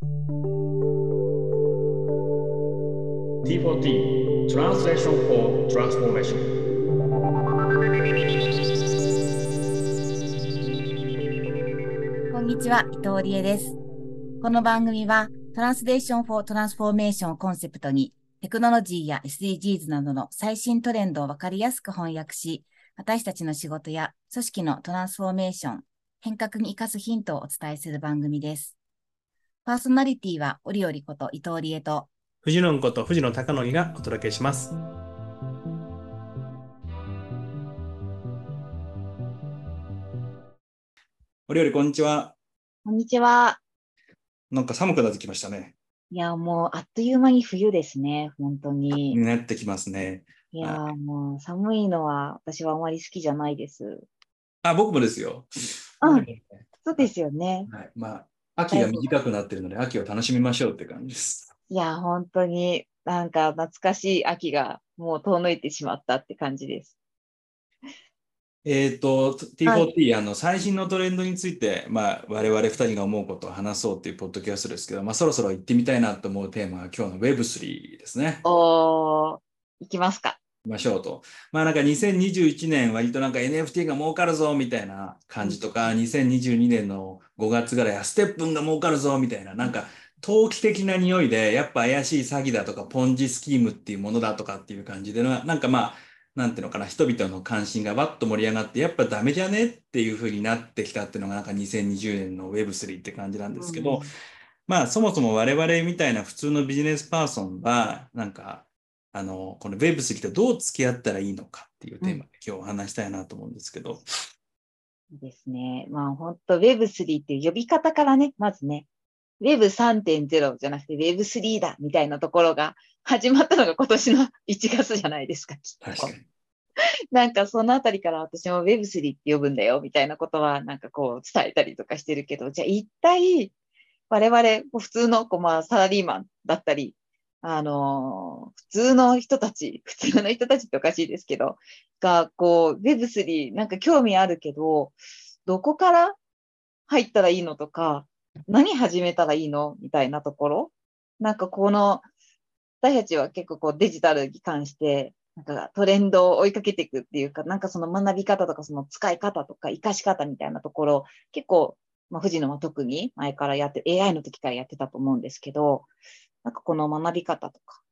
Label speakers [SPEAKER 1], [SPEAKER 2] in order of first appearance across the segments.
[SPEAKER 1] T4T Translation for Transformation
[SPEAKER 2] こんにちは、伊藤理恵です。この番組は、 Translation for Transformation をコンセプトに、テクノロジーや SDGs などの最新トレンドをわかりやすく翻訳し、私たちの仕事や組織のトランスフォーメーション、変革に生かすヒントをお伝えする番組です。パーソナリティは、折々こと伊藤理恵と、
[SPEAKER 1] 藤野こと藤野貴則がお届けします。お料理こんにちは。
[SPEAKER 3] こんにちは。
[SPEAKER 1] なんか寒くなってきましたね。
[SPEAKER 3] いや、もうあっという間に冬ですね、本当に。
[SPEAKER 1] なってきますね。
[SPEAKER 3] いや、もう寒いのは私はあまり好きじゃないです。
[SPEAKER 1] あ、僕もですよ。
[SPEAKER 3] うんそうですよね。
[SPEAKER 1] はい、まあ、秋が短くなってるので、秋を楽しみましょうって感じです。
[SPEAKER 3] いや、本当になんか懐かしい秋がもう遠のいてしまったって感じです。
[SPEAKER 1] えっ、と、T4T、あの、最新のトレンドについて、まあ、我々二人が思うことを話そうっていうポッドキャストですけど、まあ、そろそろ行ってみたいなと思うテーマは今日の Web3 ですね。
[SPEAKER 3] おー、行きますか。
[SPEAKER 1] ましょうと。まあなんか2021年割となんか NFT が儲かるぞみたいな感じとか、2022年の5月ぐらいはステップンが儲かるぞみたいな、なんか投機的な匂いで、やっぱ怪しい詐欺だとか、ポンジスキームっていうものだとかっていう感じでな、なんかまあ、なんていうのかな、人々の関心がわっと盛り上がって、やっぱダメじゃねっていう風になってきたっていうのがなんか2020年の Web3 って感じなんですけど、
[SPEAKER 3] うん
[SPEAKER 1] まあそもそも我々みたいな普通のビジネスパーソンは、なんか、あの、この Web3 とどう付き合ったらいいのかっていうテーマで今日お話したいなと思うんですけど、
[SPEAKER 3] ですね。まあ本当 Web3 っていう呼び方からね、まずね、Web3.0 じゃなくて Web3 だみたいなところが始まったのが今年の1月じゃないですか、きっと。
[SPEAKER 1] 確かに。
[SPEAKER 3] なんかそのあたりから私も Web3 って呼ぶんだよみたいなことはなんかこう伝えたりとかしてるけど、じゃあ一体我々普通のこうまあサラリーマンだったり、あの普通の人たち、普通の人たちっておかしいですけど、がこう Web3 なんか興味あるけど、どこから入ったらいいのとか、何始めたらいいのみたいなところ？なんかこの、私たちは結構こうデジタルに関して、なんかトレンドを追いかけていくっていうか、なんかその学び方とかその使い方とか活かし方みたいなところ、結構、まあ、藤野は特に前からやって、AI の時からやってたと思うんですけど、なんかこの学び方とか、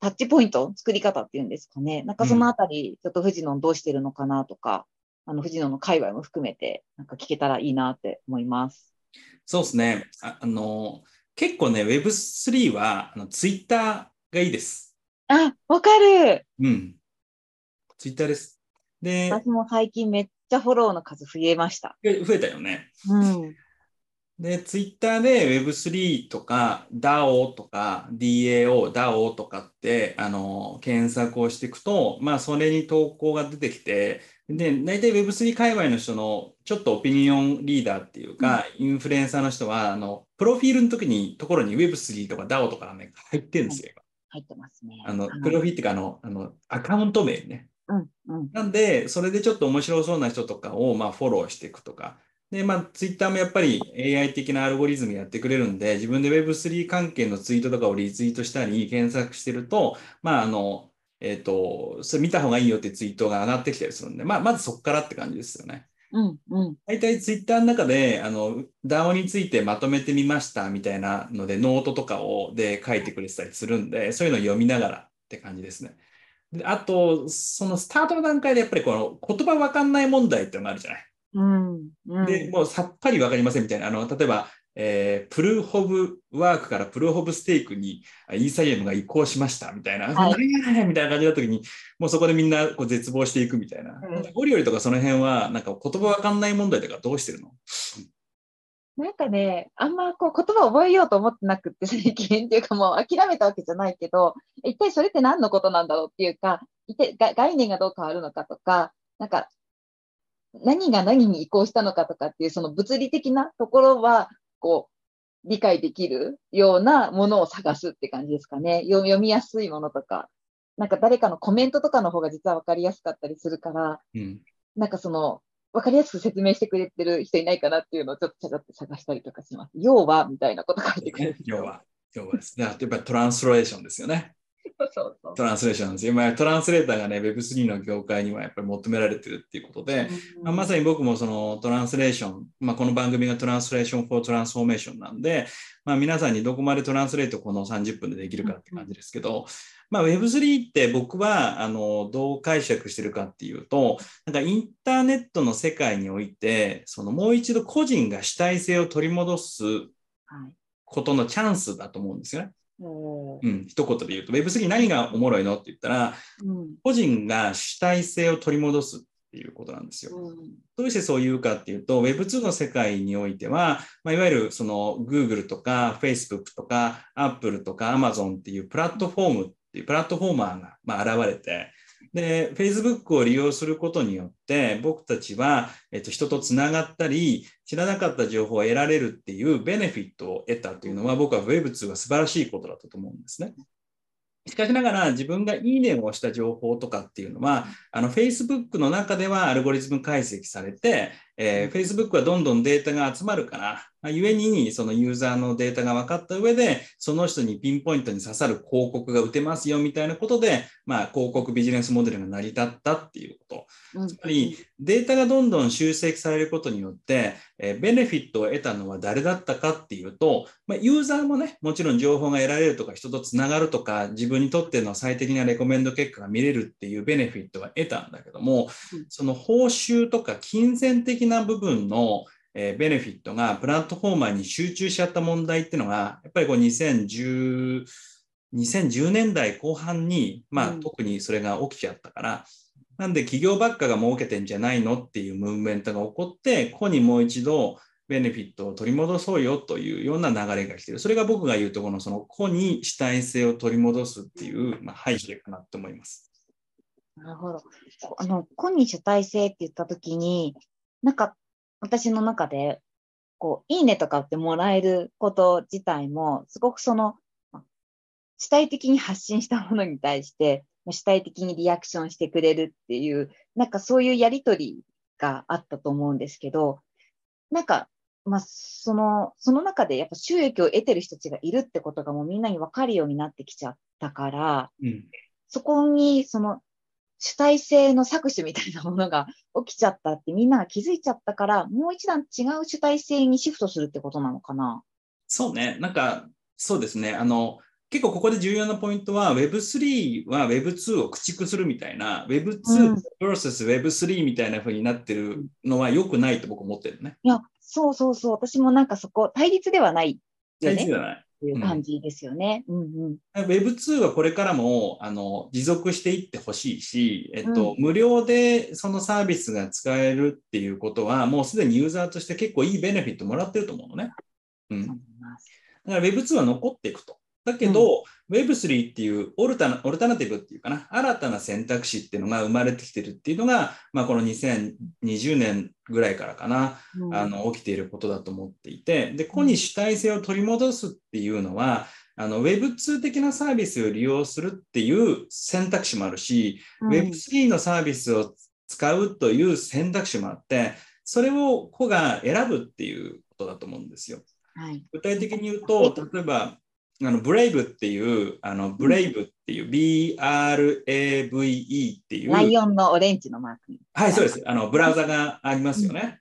[SPEAKER 3] タッチポイント、作り方っていうんですかね。なんかそのあたり、ちょっと藤野どうしてるのかなとか、あの藤野の界隈も含めて、なんか聞けたらいいなって思います。
[SPEAKER 1] そうですね。ああの、結構ね、Web3 はあの Twitter がいいです。
[SPEAKER 3] あ、わかる
[SPEAKER 1] うん。Twitter です。で、
[SPEAKER 3] 私も最近めっちゃフォローの数増えました。
[SPEAKER 1] 増えたよね。
[SPEAKER 3] うん。
[SPEAKER 1] で、ツイッターで Web3 とか DAO とか DAO、DAO とかって、あの、検索をしていくと、まあ、それに投稿が出てきて、で、大体 Web3 界隈の人のちょっとオピニオンリーダーっていうか、インフルエンサーの人は、あの、プロフィールの時に、ところに Web3 とか DAO とかがね、入ってるんですよ。
[SPEAKER 3] 入ってますね。
[SPEAKER 1] あの、
[SPEAKER 3] はい
[SPEAKER 1] プロフィールっていうか、あの、あの、アカウント名ね。
[SPEAKER 3] うん、うん。
[SPEAKER 1] なんで、それでちょっと面白そうな人とかを、まあ、フォローしていくとか。で、まあ、ツイッターもやっぱり AI 的なアルゴリズムやってくれるんで、自分で Web3 関係のツイートとかをリツイートしたり、検索してると、まあ、あの、えっと、それ見た方がいいよってツイートが上がってきたりするんで、まあ、まずそこからって感じですよね。
[SPEAKER 3] うん、うん。
[SPEAKER 1] 大体ツイッターの中で、あの、DAO についてまとめてみましたみたいなので、ノートとかをで書いてくれてたりするんで、そういうのを読みながらって感じですね。で、あと、そのスタートの段階でやっぱりこの言葉わかんない問題っていうのがあるじゃない。
[SPEAKER 3] うん、うん。
[SPEAKER 1] で、もうさっぱりわかりませんみたいな。あの、例えば、えープルーフ・オブ・ワークからプルーフ・オブ・ステークにあイーサリアムが移行しましたみたいな、
[SPEAKER 3] はい
[SPEAKER 1] 何やねんみたいな感じだった時に、もうそこでみんなこう絶望していくみたいな。
[SPEAKER 3] うん
[SPEAKER 1] ゴリゴリとかその辺は、なんか言葉わかんない問題とかどうしてるの
[SPEAKER 3] なんかね、あんまこう言葉を覚えようと思ってなくって最近っていうかもう諦めたわけじゃないけど、一体それって何のことなんだろうっていうか、一体が概念がどう変わるのかとか、なんか何が何に移行したのかとかっていうその物理的なところは、こう、理解できるようなものを探すって感じですかね。読読みやすいものとか、なんか誰かのコメントとかの方が実は分かりやすかったりするから、
[SPEAKER 1] うん。
[SPEAKER 3] なんかその、わかりやすく説明してくれてる人いないかなっていうのをちょっとちゃちゃって探したりとかします。要はみたいなこと書いてくれる。
[SPEAKER 1] 要は、要はです。だからやっぱりトランスレーションですよね。
[SPEAKER 3] そうそう
[SPEAKER 1] トランスレーションなんですよ。今、トランスレーターがね、Web3 の業界にはやっぱり求められてるっていうことで、まあ、まさに僕もそのトランスレーション、まあ、この番組がトランスレーション for Transformation なんで、まあ、皆さんにどこまでトランスレートこの30分でできるかって感じですけど、まあ、Web3 って僕はあのどう解釈してるかっていうと、なんかインターネットの世界において、そのもう一度個人が主体性を取り戻す
[SPEAKER 3] はい
[SPEAKER 1] ことのチャンスだと思うんですよね。うん、一言で言うと、Web3 何がおもろいのって言ったら、
[SPEAKER 3] うん。
[SPEAKER 1] 個人が主体性を取り戻すっていうことなんですよ。
[SPEAKER 3] うん。
[SPEAKER 1] どうしてそう言うかっていうと、Web2 の世界においては、まあ、いわゆるその Google とか Facebook とか Apple とか Amazon っていうプラットフォームっていうプラットフォーマーがまあ現れて、で、Facebook を利用することによって、僕たちは、えっと、人とつながったり、知らなかった情報を得られるっていうベネフィットを得たというのは、僕は Web2 は素晴らしいことだったと思うんですね。しかしながら自分がいいねをした情報とかっていうのは、あの Facebook の中ではアルゴリズム解析されて、えー Facebook はどんどんデータが集まるから、故にそのユーザーのデータが分かった上で、その人にピンポイントに刺さる広告が打てますよみたいなことで、まあ、広告ビジネスモデルが成り立ったっていうこと。
[SPEAKER 3] うん
[SPEAKER 1] つまりデータがどんどん集積されることによって、えーベネフィットを得たのは誰だったかっていうと、まあ、ユーザーもね、もちろん情報が得られるとか、人とつながるとか、自分にとっての最適なレコメンド結果が見れるっていうベネフィットは得たんだけども
[SPEAKER 3] うん、
[SPEAKER 1] その報酬とか金銭的な部分のえーベネフィットがプラットフォーマーに集中しちゃった問題っていうのが、やっぱりこう2010 2010年代後半に、まあ、
[SPEAKER 3] うん
[SPEAKER 1] 特にそれが起きちゃったから、なんで企業ばっかが儲けてんじゃないのっていうムーブメントが起こって、ここにもう一度ベネフィットを取り戻そうよというような流れが来てる。それが僕が言うところのその個に主体性を取り戻すっていう、まあ、背景かなと思います。
[SPEAKER 3] なるほど。あの、個に主体性って言ったときに、なんか、私の中で、こう、いいねとかってもらえること自体も、すごくその、ま主体的に発信したものに対して、主体的にリアクションしてくれるっていう、なんかそういうやりとりがあったと思うんですけど、なんか、まあ、その、その中でやっぱ収益を得てる人たちがいるってことがもうみんなに分かるようになってきちゃったから、
[SPEAKER 1] うん。
[SPEAKER 3] そこに、その、主体性の搾取みたいなものが起きちゃったってみんなが気づいちゃったから、もう一段違う主体性にシフトするってことなのかな？
[SPEAKER 1] そうね。なんか、そうですね。あの、結構ここで重要なポイントは Web3 は Web2 を駆逐するみたいな Web2
[SPEAKER 3] うん
[SPEAKER 1] vs Web3 みたいな風になってるのは良くないと僕思ってるね。
[SPEAKER 3] いや、そうそうそう。私もなんかそこ、対立ではないよね。
[SPEAKER 1] 大事じゃない。
[SPEAKER 3] っていう感じですよね。うんうん。
[SPEAKER 1] Web2 はこれからもあの持続していってほしいし、えっと無料でそのサービスが使えるっていうことは、もうすでにユーザーとして結構いいベネフィットもらってると思うのね。うん。だから Web2 は残っていくと。だけど、Web3 っていうオルタナオルタナティブっていうかな、新たな選択肢っていうのが生まれてきてるっていうのが、まあ、この2020年ぐらいからかな、
[SPEAKER 3] うん。
[SPEAKER 1] あの起きていることだと思っていて、で、ここに主体性を取り戻すっていうのは、あの Web2 的なサービスを利用するっていう選択肢もあるし、
[SPEAKER 3] うん。
[SPEAKER 1] Web3 のサービスを使うという選択肢もあって、それを子が選ぶっていうことだと思うんですよ。
[SPEAKER 3] はい。
[SPEAKER 1] 具体的に言うと、例えば、あのブレイブっていう、あのブレイブっていう、BRAVE っていう、
[SPEAKER 3] ライオンのオレンジのマークに。
[SPEAKER 1] はい、そうです。あのブラウザがありますよね。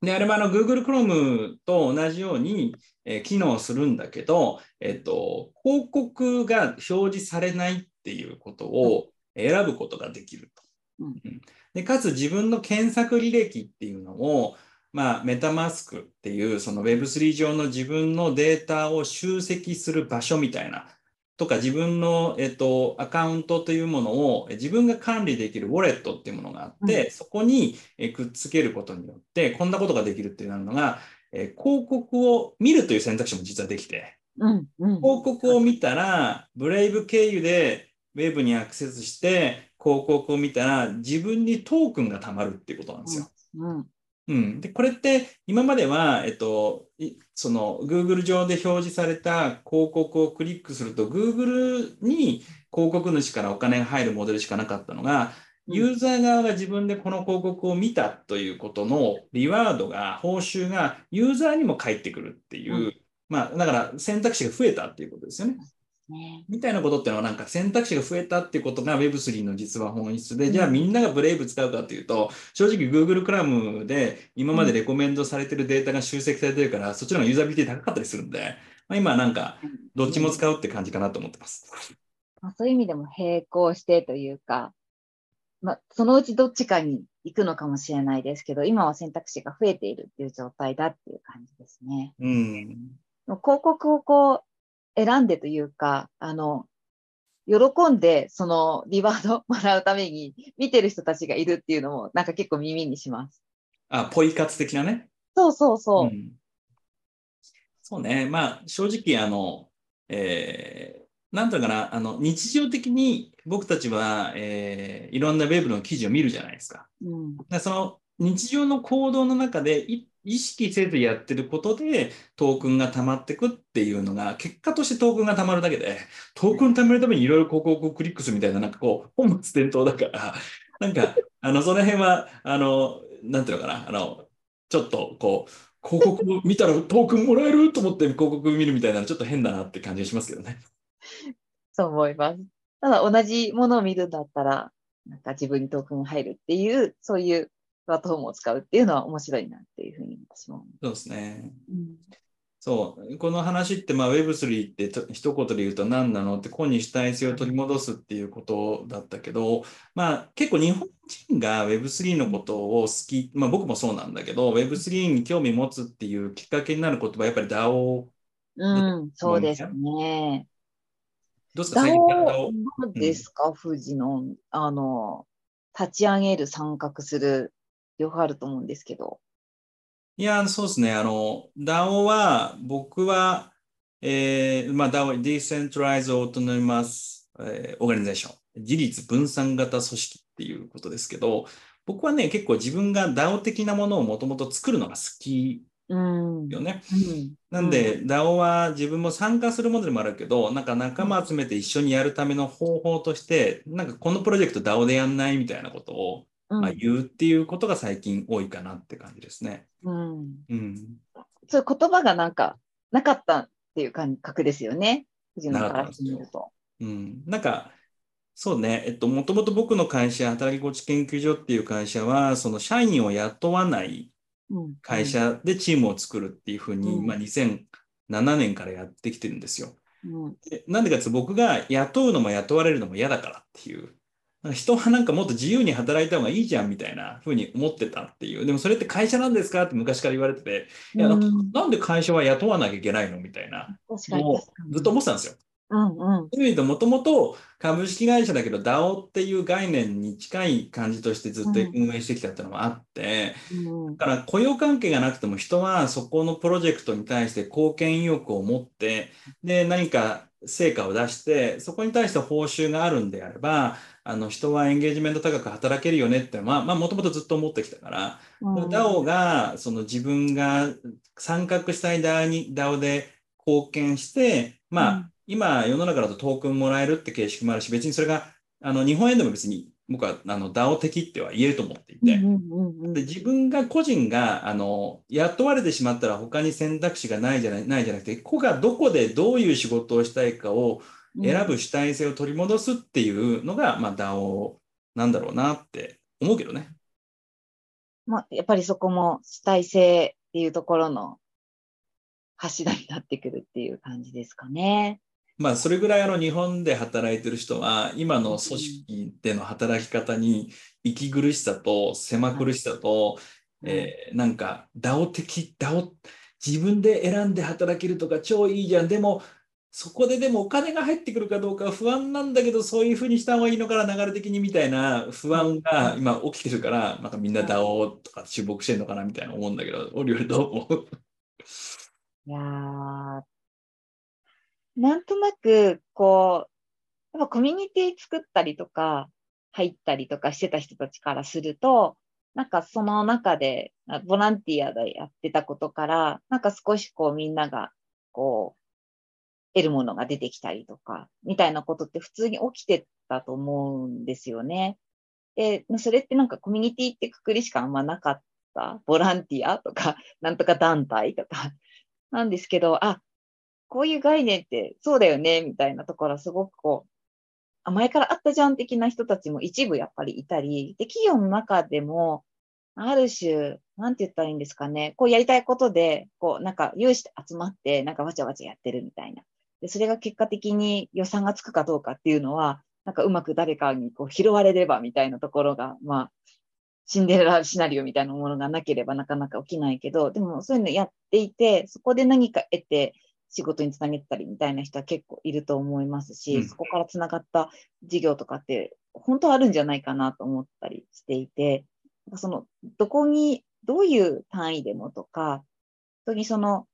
[SPEAKER 1] で、あれもあの Google Chrome と同じように、えー機能するんだけど、えっと、広告が表示されないっていうことを選ぶことができると。
[SPEAKER 3] うん
[SPEAKER 1] うんでかつ自分の検索履歴っていうのを、まあ、メタマスクっていうその Web3 上の自分のデータを集積する場所みたいなとか自分の、えっと、アカウントというものをえ自分が管理できるウォレットっていうものがあって、そこにえくっつけることによってこんなことができるっていうのが、え広告を見るという選択肢も実はできて
[SPEAKER 3] うんうん。
[SPEAKER 1] 広告を見たらブレイブ経由でウェブにアクセスして広告を見たら自分にトークンが貯まるっていうことなんですよ。
[SPEAKER 3] うん。
[SPEAKER 1] うん、でこれって今までは、えっと、いその Google 上で表示された広告をクリックすると Google に広告主からお金が入るモデルしかなかったのが、ユーザー側が自分でこの広告を見たということのリワードが、報酬がユーザーにも返ってくるっていう、
[SPEAKER 3] うん。
[SPEAKER 1] まあ、だから選択肢が増えたっていうことですよね。
[SPEAKER 3] ね。
[SPEAKER 1] みたいなことっていうのはなんか選択肢が増えたっていうことが Web3 の実は本質で、
[SPEAKER 3] うん
[SPEAKER 1] じゃあみんながブレイブ使うかっていうと、正直 Google クラムで今までレコメンドされてるデータが集積されてるから、そっちの方がユーザビリティ高かったりするんで、まあ、今はなんかどっちも使うって感じかなと思ってます。
[SPEAKER 3] まあ、そういう意味でも並行してというか、まあ、そのうちどっちかに行くのかもしれないですけど、今は選択肢が増えているっていう状態だっていう感じですね。
[SPEAKER 1] うん。
[SPEAKER 3] 広告をこう選んでというか、あの、喜んでそのリワード もらうために見てる人たちがいるっていうのもなんか結構耳にします。
[SPEAKER 1] あ、ポイ活的なね？
[SPEAKER 3] そうそうそう。
[SPEAKER 1] んそうね。まあ、正直、あの、えーなんとかな、あの、日常的に僕たちは、えーいろんなウェブの記事を見るじゃないですか。
[SPEAKER 3] うん
[SPEAKER 1] でその日常の行動の中でい意識せずやってることでトークンが溜まってくっていうのが結果としてトークンが溜まるだけでトークン溜めるためにいろいろ広告をクリックするみたいななんかこう本末転倒だからなんかあのその辺はあのなんていうのかなあのちょっとこう広告を見たらトークンもらえると思って広告見るみたいなのちょっと変だなって感じがしますけどね。
[SPEAKER 3] そう思います。ただ同じものを見るんだったら、なんか自分にトークン入るっていう、そういうプラットフォームを使うっていうのは面白いなっていうふうに私も思
[SPEAKER 1] そうですね。
[SPEAKER 3] う。うん
[SPEAKER 1] そう、この話って、まあ、Web3 ってと一言で言うと何なのって、個に主体性を取り戻すっていうことだったけど、まあ、結構日本人が Web3 のことを好き、まあ僕もそうなんだけど、Web3 に興味持つっていうきっかけになる言葉はやっぱり DAO、
[SPEAKER 3] うん、そうですね。
[SPEAKER 1] どうですか、
[SPEAKER 3] DAO
[SPEAKER 1] 最近 DAO。
[SPEAKER 3] どうですか、富士の、あの、立ち上げる、参画する、両方あると思うんですけど。
[SPEAKER 1] いや、そうですね。あの、DAO は、僕は、えー、まあ、DAO、Decentralized Autonomous、えー Organization、自立分散型組織っていうことですけど、僕はね、結構自分が DAO 的なものをもともと作るのが好き
[SPEAKER 3] うん。
[SPEAKER 1] よね。
[SPEAKER 3] うん
[SPEAKER 1] なんで、DAO は自分も参加するものでもあるけど、なんか仲間集めて一緒にやるための方法として、なんかこのプロジェクト DAO でやんないみたいなことを、
[SPEAKER 3] うん
[SPEAKER 1] まあ、言うっていうことが最近多いかなって感じですね。
[SPEAKER 3] うん
[SPEAKER 1] うん。
[SPEAKER 3] そういう言葉がなんか、なかったっていう感覚ですよね。藤野からしてみると。
[SPEAKER 1] うん、なんか、そうね、えっと、もともと僕の会社、働き心地研究所っていう会社は、その社員を雇わない
[SPEAKER 3] うん
[SPEAKER 1] 会社でチームを作るっていうふうに、
[SPEAKER 3] うん
[SPEAKER 1] まあ、2007年からやってきてるんですよ。
[SPEAKER 3] うん
[SPEAKER 1] でなんでかって僕が雇うのも雇われるのも嫌だからっていう。人はなんかもっと自由に働いた方がいいじゃんみたいなふうに思ってたっていう。でもそれって会社なんですかって昔から言われてて、いや、
[SPEAKER 3] うん
[SPEAKER 1] なんで会社は雇わなきゃいけないのみたいな
[SPEAKER 3] 確かに
[SPEAKER 1] のを
[SPEAKER 3] 確かに。
[SPEAKER 1] ずっと思ってたんですよ。
[SPEAKER 3] うんうん。
[SPEAKER 1] でもともと株式会社だけど DAO っていう概念に近い感じとしてずっと運営してきたっていうのもあって、
[SPEAKER 3] うん
[SPEAKER 1] だから雇用関係がなくても人はそこのプロジェクトに対して貢献意欲を持って、で、何か成果を出して、そこに対して報酬があるんであれば、あの人はエンゲージメント高く働けるよねってのは、まあ、もともとずっと思ってきたから、
[SPEAKER 3] うん。
[SPEAKER 1] DAO がその自分が参画したい DAO で貢献して、まあ、
[SPEAKER 3] うん
[SPEAKER 1] 今世の中だとトークンもらえるって形式もあるし、別にそれがあの日本円でも別に僕はあの DAO 的っては言えると思っていて、
[SPEAKER 3] うんうんうんうん
[SPEAKER 1] で自分が個人があの雇われてしまったら他に選択肢がないじゃないないじゃなくて、個がどこでどういう仕事をしたいかを選ぶ主体性を取り戻すっていうのが、まあ、DAO なんだろうなって思うけどね。
[SPEAKER 3] まあ、やっぱりそこも主体性っていうところの柱になってくるっていう感じですかね。
[SPEAKER 1] まあ、それぐらいあの日本で働いてる人は、今の組織での働き方に息苦しさと狭苦しさと、えーなんか DAO 的、DAO、自分で選んで働けるとか超いいじゃん。でも、そこででもお金が入ってくるかどうかは不安なんだけど、そういうふうにした方がいいのかな、流れ的にみたいな不安が今起きてるから、なんかみんな DAO とか注目してるのかなみたいな思うんだけど、オリオリどう思う？
[SPEAKER 3] いやーなんとなく、こう、やっぱコミュニティ作ったりとか、入ったりとかしてた人たちからすると、なんかその中で、ボランティアでやってたことから、なんか少しこうみんなが、こう、得るものが出てきたりとか、みたいなことって普通に起きてたと思うんですよね。で、それってなんかコミュニティってくくりしかあんまなかった。ボランティアとか、なんとか団体とか。なんですけど、あ、こういう概念ってそうだよね、みたいなところすごくこう、前からあったじゃん的な人たちも一部やっぱりいたり、で、企業の中でも、ある種、なんて言ったらいいんですかね、こうやりたいことで、こう、なんか有志で集まって、なんかわちゃわちゃやってるみたいな。で、それが結果的に予算がつくかどうかっていうのは、なんかうまく誰かにこう拾われればみたいなところが、まあ、シンデレラシナリオみたいなものがなければなかなか起きないけど、でもそういうのやっていて、そこで何か得て仕事につなげてたりみたいな人は結構いると思いますし、
[SPEAKER 1] うん。
[SPEAKER 3] そこからつながった事業とかって本当はあるんじゃないかなと思ったりしていて、その、どこに、どういう単位でもとか、本当にその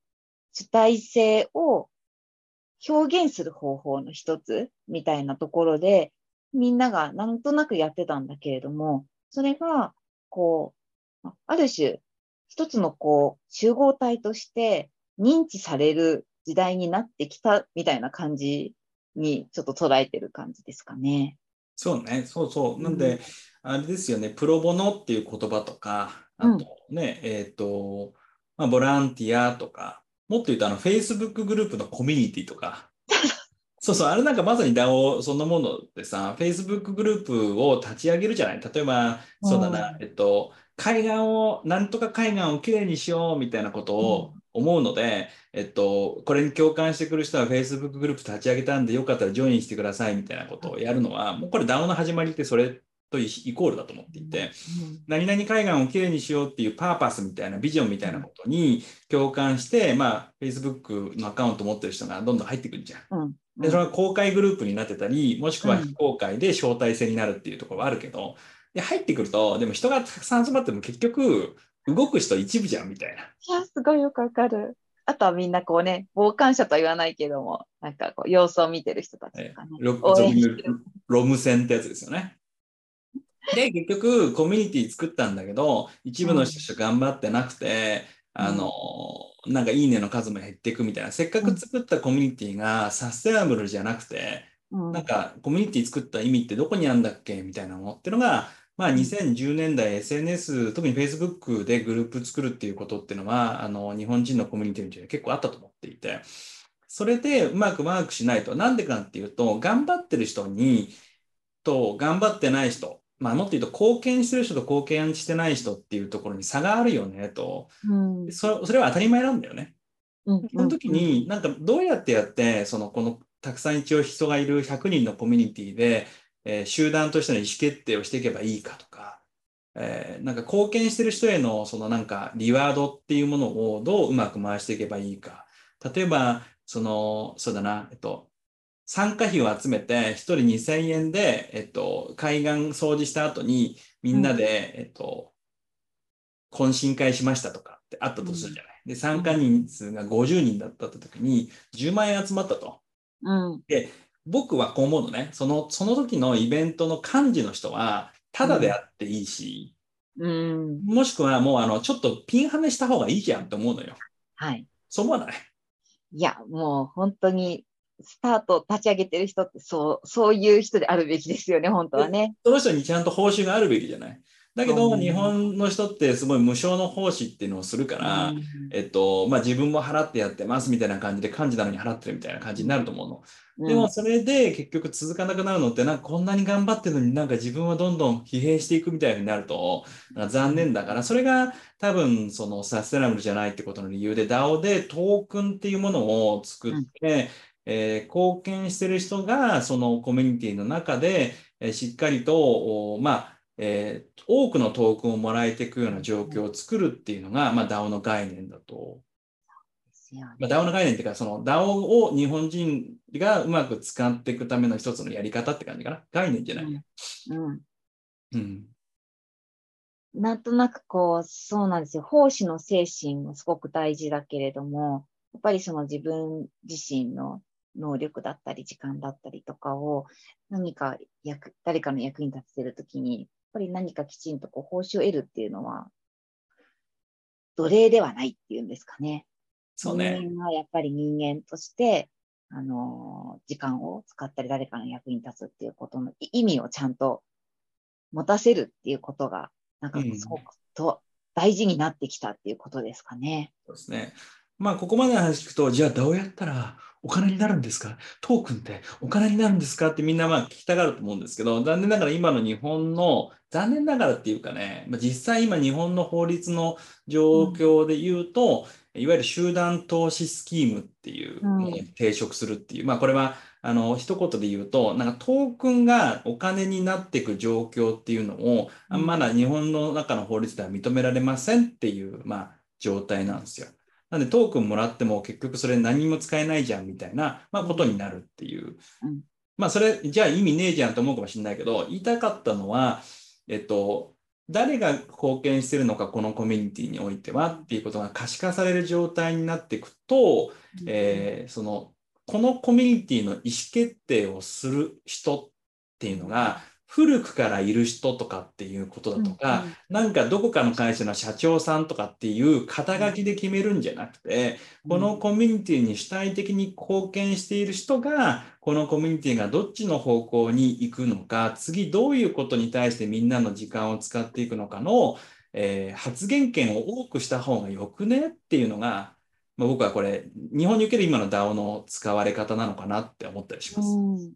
[SPEAKER 3] 主体性を表現する方法の一つみたいなところで、みんながなんとなくやってたんだけれども、それが、こう、あある種、一つのこう、集合体として認知される時代になってきたみたいな感じにちょっと捉えてる感じですかね。
[SPEAKER 1] そうね、そうそう。なん。
[SPEAKER 3] うん
[SPEAKER 1] で、あれですよね、プロボノっていう言葉とか、あとね、えっ、と、まあ、ボランティアとか、もっと言うと、あの、Facebook グループのコミュニティとか、そうそう、あれなんかまさに DAO そのものでさ、Facebook グループを立ち上げるじゃない？例えば、そうだな、えっと、海岸を、なんとか海岸をきれいにしようみたいなことを思うので、えっと、これに共感してくる人は Facebook グループ立ち上げたんで、よかったらジョインしてくださいみたいなことをやるのは、もうこれ DAO の始まりってそれとイコールだと思っていて、何々海岸をきれいにしようっていうパーパスみたいなビジョンみたいなことに共感して、まあ、Facebook のアカウント持ってる人がどんどん入ってくるじゃん。
[SPEAKER 3] うん。
[SPEAKER 1] で、それは公開グループになってたり、もしくは
[SPEAKER 3] うん
[SPEAKER 1] 非公開で招待制になるっていうところはあるけど、で、入ってくると、でも人がたくさん集まっても結局、動く人一部じゃんみたいな。
[SPEAKER 3] いや、すごいよくわかる。あとはみんなこうね、傍観者とは言わないけども、なんかこう様子を見てる人たちとかね。
[SPEAKER 1] ロロム線ってやつですよね。で、結局、コミュニティ作ったんだけど、一部の人しか頑張ってなくて、
[SPEAKER 3] うん
[SPEAKER 1] あの、なんかいいねの数も減っていくみたいな、せっかく作ったコミュニティがサステナブルじゃなくて、
[SPEAKER 3] うん
[SPEAKER 1] なんかコミュニティ作った意味ってどこにあるんだっけみたいなのってのが、まあ2010年代 SNS、特に Facebook でグループ作るっていうことっていうのは、あの、日本人のコミュニティに結構あったと思っていて、それでうまくマークしないと、なんでかっていうと、頑張ってる人に、と頑張ってない人、まあもっと言うと貢献してる人と貢献してない人っていうところに差があるよねと、
[SPEAKER 3] うん。
[SPEAKER 1] そそれは当たり前なんだよね。
[SPEAKER 3] うん。
[SPEAKER 1] その時に、なんかどうやってやって、そのこのたくさん一応人がいる100人のコミュニティで、えー集団としての意思決定をしていけばいいかとか、えーなんか貢献してる人へのそのなんかリワードっていうものをどううまく回していけばいいか。例えば、その、そうだな、えっと、参加費を集めて1人2000円で、えっと、海岸掃除した後にみんなで、えっと、懇親会しましたとかってあったとするじゃない。で、参加人数が50人だった時に10万円集まったと。
[SPEAKER 3] うん
[SPEAKER 1] 僕はこう思うのね。その、その時のイベントの幹事の人は、ただであっていいし、
[SPEAKER 3] うん
[SPEAKER 1] もしくはもうあの、ちょっとピンハネした方がいいじゃんって思うのよ。
[SPEAKER 3] はい。
[SPEAKER 1] そう思わない？
[SPEAKER 3] いや、もう本当に、スタート立ち上げてる人って、そう、そういう人であるべきですよね、本当はね。
[SPEAKER 1] その人にちゃんと報酬があるべきじゃない？だけど、
[SPEAKER 3] うん。
[SPEAKER 1] 日本の人ってすごい無償の奉仕っていうのをするから、
[SPEAKER 3] うん。
[SPEAKER 1] えっと、まあ、自分も払ってやってますみたいな感じで幹事なのに払ってるみたいな感じになると思うの。でもそれで結局続かなくなるのってなんかこんなに頑張ってるのになんか自分はどんどん疲弊していくみたいになると残念だからそれが多分そのサステナブルじゃないってことの理由で DAO でトークンっていうものを作って、えー貢献してる人がそのコミュニティの中で、えーしっかりとおまあえー多くのトークンをもらえていくような状況を作るっていうのが、まあ、DAO の概念だとまあ、DAO の概念っていうか、その DAO を日本人がうまく使っていくための一つのやり方って感じかな。概念じゃない。
[SPEAKER 3] うん
[SPEAKER 1] うん。
[SPEAKER 3] なんとなくこう、そうなんですよ。奉仕の精神もすごく大事だけれども、やっぱりその自分自身の能力だったり時間だったりとかを何か役、誰かの役に立ててるときに、ぱり何かきちんとこう報酬を得るっていうのは、奴隷ではないっていうんですかね。
[SPEAKER 1] そうね。
[SPEAKER 3] 人間はやっぱり人間として、あの、時間を使ったり誰かの役に立つっていうことの意味をちゃんと持たせるっていうことが、なんか
[SPEAKER 1] うん
[SPEAKER 3] すごくと大事になってきたっていうことですかね。
[SPEAKER 1] そうですね。まあ、ここまでの話聞くと、じゃあどうやったらお金になるんですか？トークンってお金になるんですか？ってみんなまあ聞きたがると思うんですけど、残念ながら今の日本の、残念ながらっていうかね、まあ、実際今日本の法律の状況で言うと、いわゆる集団投資スキームっていうものに抵触するっていう、まあこれはあの一言で言うと、なんかトークンがお金になっていく状況っていうのを、あまだ日本の中の法律では認められませんっていう、まあ、状態なんですよ。なんでトークンもらっても結局それ何にも使えないじゃんみたいな、まあ、ことになるっていう。
[SPEAKER 3] うん
[SPEAKER 1] まあそれじゃあ意味ねえじゃんと思うかもしれないけど、言いたかったのは、えっと、誰が貢献してるのか、このコミュニティにおいてはっていうことが可視化される状態になっていくと、えーその、このコミュニティの意思決定をする人っていうのが、古くからいる人とかっていうことだとか、なんかどこかの会社の社長さんとかっていう肩書きで決めるんじゃなくて、このコミュニティに主体的に貢献している人が、このコミュニティがどっちの方向に行くのか、次どういうことに対してみんなの時間を使っていくのかの、えー発言権を多くした方がよくねっていうのが、まあ、僕はこれ、日本における今の DAO の使われ方なのかなって思ったりします。
[SPEAKER 3] うん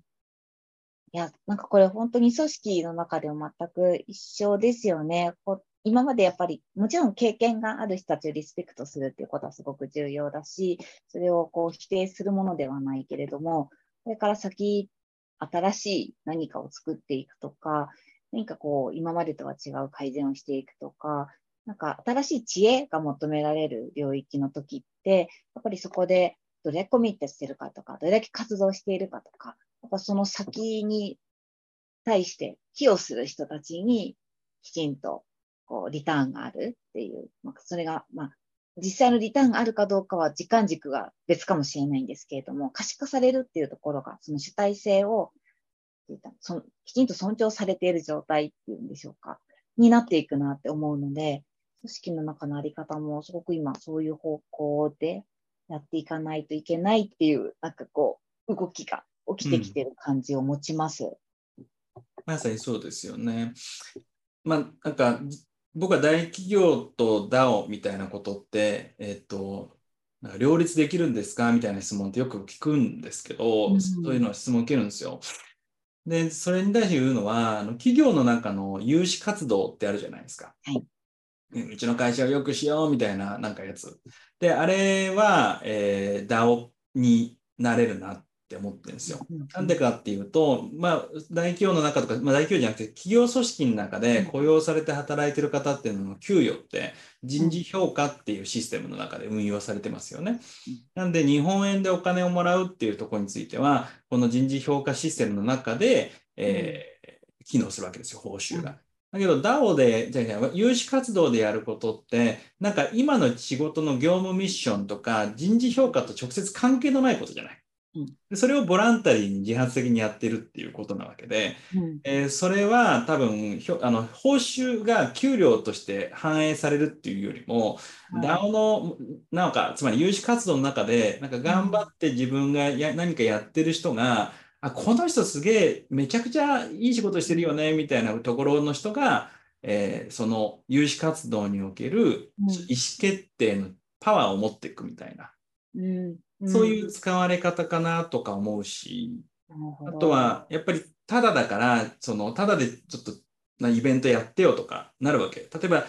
[SPEAKER 3] いや、なんかこれ本当に組織の中でも全く一緒ですよね。こ今までやっぱり、もちろん経験がある人たちをリスペクトするっていうことはすごく重要だし、それをこう否定するものではないけれども、これから先、新しい何かを作っていくとか、何かこう、今までとは違う改善をしていくとか、なんか新しい知恵が求められる領域の時って、やっぱりそこでどれだけコミットしてるかとか、どれだけ活動しているかとか、やっぱその先に対して寄与する人たちにきちんとこうリターンがあるっていう、まあ、それが、まあ、実際のリターンがあるかどうかは時間軸が別かもしれないんですけれども、可視化されるっていうところが、その主体性をそきちんと尊重されている状態っていうんでしょうか、になっていくなって思うので、組織の中のあり方もすごく今そういう方向でやっていかないといけないっていう、なんかこう、動きが起きてきてる感じを持ちます。
[SPEAKER 1] まさにそうですよね。まあ、なんか、僕は大企業と DAO みたいなことって、えっと、なんか両立できるんですか？みたいな質問ってよく聞くんですけど、
[SPEAKER 3] うん
[SPEAKER 1] そういうのは質問受けるんですよ。で、それに対して言うのは、あの企業の中の有志活動ってあるじゃないですか。
[SPEAKER 3] はい
[SPEAKER 1] うんうちの会社を良くしようみたいななんかやつ。で、あれは、えー DAO になれるなって思ってるんですよ。なんでかっていうと、まあ、大企業の中とか、まあ、大企業じゃなくて、企業組織の中で雇用されて働いてる方っていうのの給与って、人事評価っていうシステムの中で運用されてますよね。なんで、日本円でお金をもらうっていうところについては、この人事評価システムの中で、えー機能するわけですよ、報酬が。だけど DAO で、じゃあ有志活動でやることって、なんか今の仕事の業務ミッションとか人事評価と直接関係のないことじゃない。
[SPEAKER 3] うん。
[SPEAKER 1] でそれをボランタリーに自発的にやってるっていうことなわけで、
[SPEAKER 3] うん。
[SPEAKER 1] えーそれは多分ひょあの報酬が給料として反映されるっていうよりも、DAO のなんかつまり有志活動の中でなんか頑張って自分がや何かやってる人があこの人すげえめちゃくちゃいい仕事してるよねみたいなところの人が、えーその有志活動における
[SPEAKER 3] うん。
[SPEAKER 1] 意思決定のパワーを持っていくみたいな、
[SPEAKER 3] うん
[SPEAKER 1] そういう使われ方かなとか思うし、
[SPEAKER 3] なるほど
[SPEAKER 1] あとは、やっぱり、ただだから、その、ただでちょっとなイベントやってよとかなるわけ。例えば、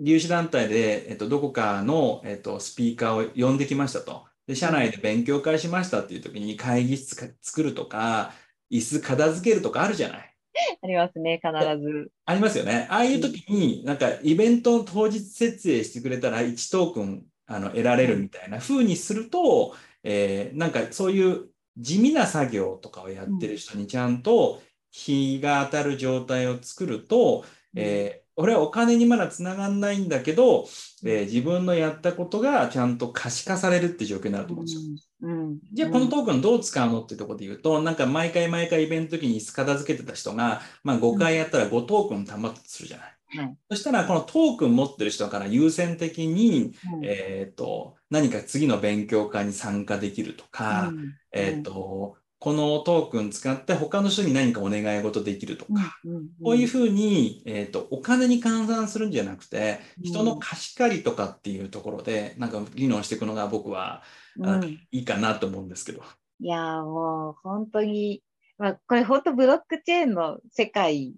[SPEAKER 1] 有志団体で、えっと、どこかの、えっと、スピーカーを呼んできましたと。で、社内で勉強会しましたっていう時に会議室か作るとか、椅子片付けるとかあるじゃない。
[SPEAKER 3] ありますね、必ず。
[SPEAKER 1] ありますよね。ああいう時に、なんかイベントの当日設営してくれたら1トークンあの得られるみたいな風にすると、えーなんかそういう地味な作業とかをやってる人にちゃんと日が当たる状態を作ると、えー俺はお金にまだつながんないんだけど、えー自分のやったことがちゃんと可視化されるって状況になると思うんですよ。
[SPEAKER 3] うん
[SPEAKER 1] じゃあこのトークンどう使うのってところで言うと、なんか毎回毎回イベントの時に椅子片付けてた人が、まあ5回やったら5トークン貯まったとするじゃない。
[SPEAKER 3] はい。
[SPEAKER 1] そしたらこのトークン持ってる人から優先的に、
[SPEAKER 3] うん
[SPEAKER 1] えっと、何か次の勉強会に参加できるとか、
[SPEAKER 3] うん。
[SPEAKER 1] えっと、このトークン使って他の人に何かお願い事できるとか、こういうふうに、えっ、と、お金に換算するんじゃなくて、人の貸し借りとかっていうところで、なんか議論していくのが僕は、あ
[SPEAKER 3] うん。
[SPEAKER 1] いいかなと思うんですけど。
[SPEAKER 3] いやーもう本当に、まあ、これ本当ブロックチェーンの世界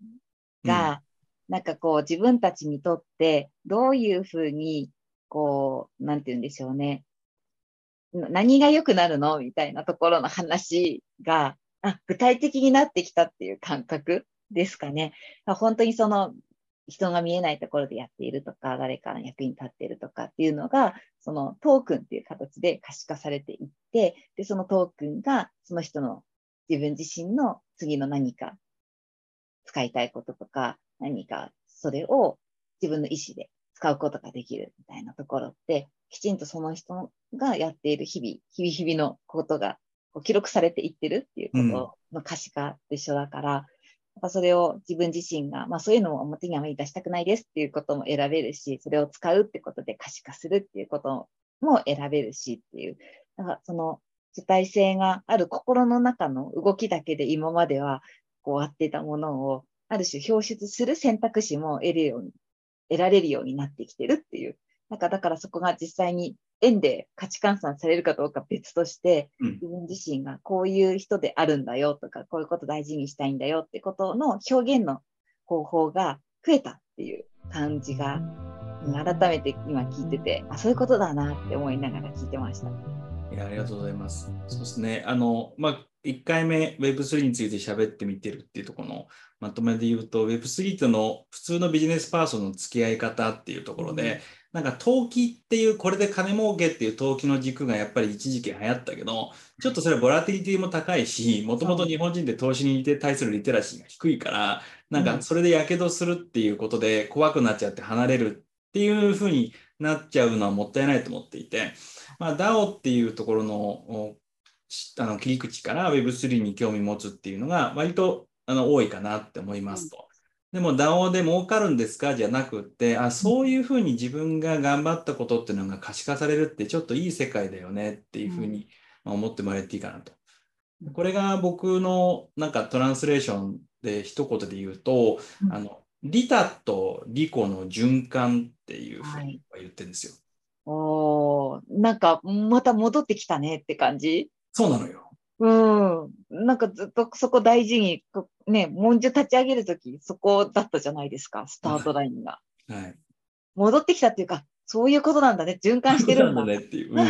[SPEAKER 3] が、なんかこう自分たちにとってどういうふうに、こう、なんて言うんでしょうね。何が良くなるの？みたいなところの話が、あ、具体的になってきたっていう感覚ですかね。本当にその人が見えないところでやっているとか、誰かの役に立っているとかっていうのが、そのトークンっていう形で可視化されていって、で、そのトークンがその人の自分自身の次の何か使いたいこととか、何かそれを自分の意思で使うことができるみたいなところって、きちんとその人がやっている日々、日々日々のことがこう記録されていってるっていうことの可視化と一緒だから、やっぱそれを自分自身が、まあそういうのを表にあまり出したくないですっていうことも選べるし、それを使うってことで可視化するっていうことも選べるしっていう、だからその主体性がある心の中の動きだけで今まではこうあってたものをある種表出する選択肢も得るように、得られるようになってきてるっていう。なんかだからそこが実際に円で価値換算されるかどうか別として、
[SPEAKER 1] うん
[SPEAKER 3] 自分自身がこういう人であるんだよとか、こういうこと大事にしたいんだよってことの表現の方法が増えたっていう感じが、改めて今聞いてて、あ、そういうことだなって思いながら聞いてました。
[SPEAKER 1] いや、ありがとうございます。そうですね。あの、まあ、1回目 Web3 について喋ってみてるっていうところのまとめで言うと Web3 との普通のビジネスパーソンの付き合い方っていうところで、なんか投機っていうこれで金儲けっていう投機の軸がやっぱり一時期流行ったけどちょっとそれはボラティリティも高いしもともと日本人で投資に対するリテラシーが低いからなんかそれでやけどするっていうことで怖くなっちゃって離れるっていうふうになっちゃうのはもったいないと思っていて、まあ、DAO っていうところのあの切り口から Web3 に興味持つっていうのが割とあの多いかなって思いますと。でも DAO で儲かるんですか？じゃなくって、あ、そういうふうに自分が頑張ったことっていうのが可視化されるってちょっといい世界だよねっていうふうにまあ思ってもらえていいかなと。これが僕のなんかトランスレーションで一言で言うと、
[SPEAKER 3] うん。
[SPEAKER 1] あの、利他と利己の循環っていうふうに言ってるんですよ。
[SPEAKER 3] おー、なんかまた戻ってきたねって感じ？
[SPEAKER 1] そうなのよ。
[SPEAKER 3] うん。なんかずっとそこ大事に、こね、文書立ち上げるとき、そこだったじゃないですか、スタートラインが。
[SPEAKER 1] はい。
[SPEAKER 3] 戻ってきたっていうか、そういうことなんだね、循環してるんだ
[SPEAKER 1] ねっていう。うん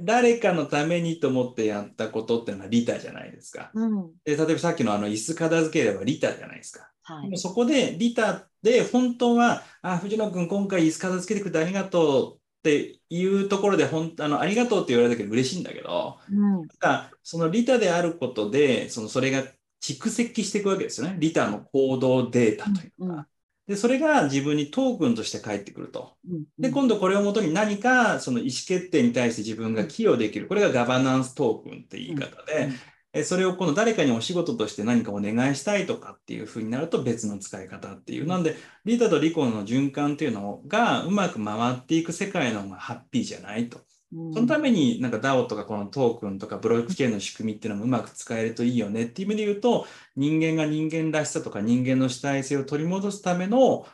[SPEAKER 1] 誰かのためにと思ってやったことっていうのは利他じゃないですか。
[SPEAKER 3] うん。
[SPEAKER 1] で例えばさっきのあの椅子片付ければ利他じゃないですか。
[SPEAKER 3] はい
[SPEAKER 1] でも。そこで利他で本当は、あ、藤野君今回椅子片付けてくれてありがとうっていうところで本あのありがとうって言われたけど嬉しいんだけど、
[SPEAKER 3] うん。
[SPEAKER 1] なんかその利他であることで、そのそれが蓄積していくわけですよね。利他の行動データというのが。
[SPEAKER 3] うん
[SPEAKER 1] で、それが自分にトークンとして返ってくると。
[SPEAKER 3] うん
[SPEAKER 1] で、今度これをもとに何かその意思決定に対して自分が寄与できる。これがガバナンストークンって言い方で、えそれを今度誰かにお仕事として何かお願いしたいとかっていうふうになると別の使い方っていう。なんで、リタとリコの循環っていうのがうまく回っていく世界の方がハッピーじゃないと。
[SPEAKER 3] うん
[SPEAKER 1] そのためになんか DAO とかこのトークンとかブロックチェーンの仕組みっていうのもうまく使えるといいよねっていう意味で言うと、人間が人間らしさとか人間の主体性を取り戻すための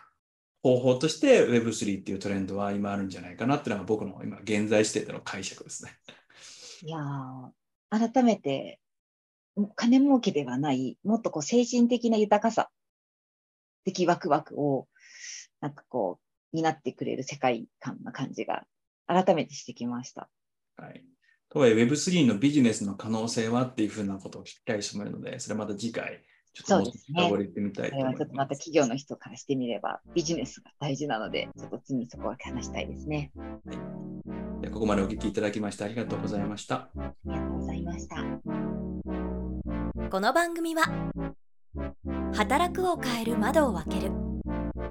[SPEAKER 1] 方法として Web3 っていうトレンドは今あるんじゃないかなっていうのが僕の今現在時点での解釈ですね。
[SPEAKER 3] いやー改めて、金儲けではない、もっとこう精神的な豊かさ、的ワクワクを、なんかこう、担ってくれる世界観な感じが、改めてしてきました。
[SPEAKER 1] はい。とはいえ Web3 のビジネスの可能性はっていうふうなことを聞きたい人もいるので、それまた次回、ちょっと深掘りしてみたい
[SPEAKER 3] ことれ
[SPEAKER 1] 思い
[SPEAKER 3] はちょっとまた
[SPEAKER 1] ます。
[SPEAKER 3] 企業の人からしてみれば、ビジネスが大事なので、ちょっと次そこは話したいですね。
[SPEAKER 1] でここまでお聞きいただきましてありがとうございました。
[SPEAKER 3] ありがとうございました。
[SPEAKER 4] この番組は働くを変える窓を開ける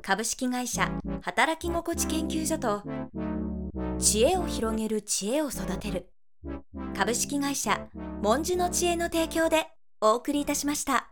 [SPEAKER 4] 株式会社働き心地研究所と知恵を広げる知恵を育てる株式会社文殊の知恵の提供でお送りいたしました。